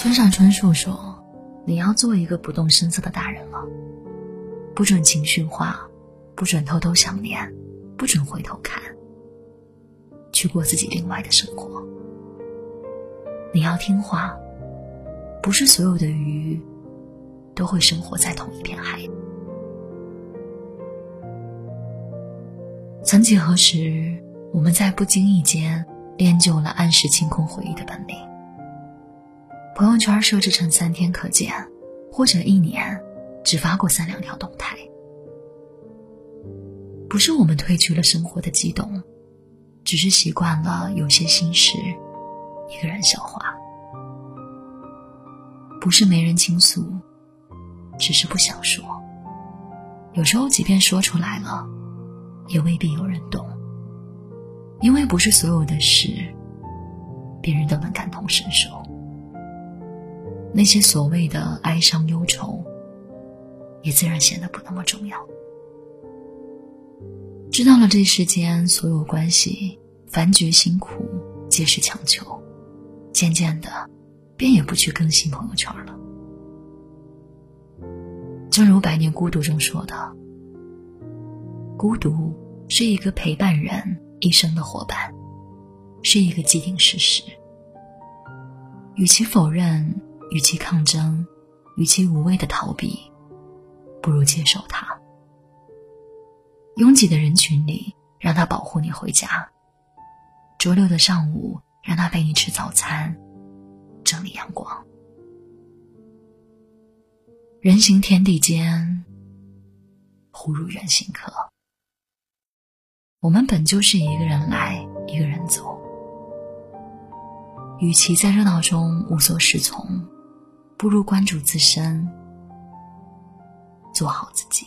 村上春树说：“你要做一个不动声色的大人了，不准情绪化，不准偷偷想念，不准回头看，去过自己另外的生活。你要听话，不是所有的鱼都会生活在同一片海。”曾几何时，我们在不经意间练就了按时清空回忆的本领。朋友圈设置成三天可见，或者一年只发过三两条动态。不是我们褪去了生活的激动，只是习惯了有些心事一个人消化。不是没人倾诉，只是不想说。有时候，即便说出来了。也未必有人懂，因为不是所有的事，别人都能感同身受。那些所谓的哀伤忧愁，也自然显得不那么重要。知道了这世间所有关系，凡觉辛苦，皆是强求。渐渐的，便也不去更新朋友圈了。正如《百年孤独》中说的。孤独是一个陪伴人一生的伙伴，是一个既定事实。与其否认，与其抗争，与其无谓的逃避，不如接受它。拥挤的人群里，让他保护你回家；周六的上午，让他陪你吃早餐，整理阳光。人行天地间，忽如远行客。我们本就是一个人来，一个人走。与其在热闹中无所适从，不如关注自身，做好自己。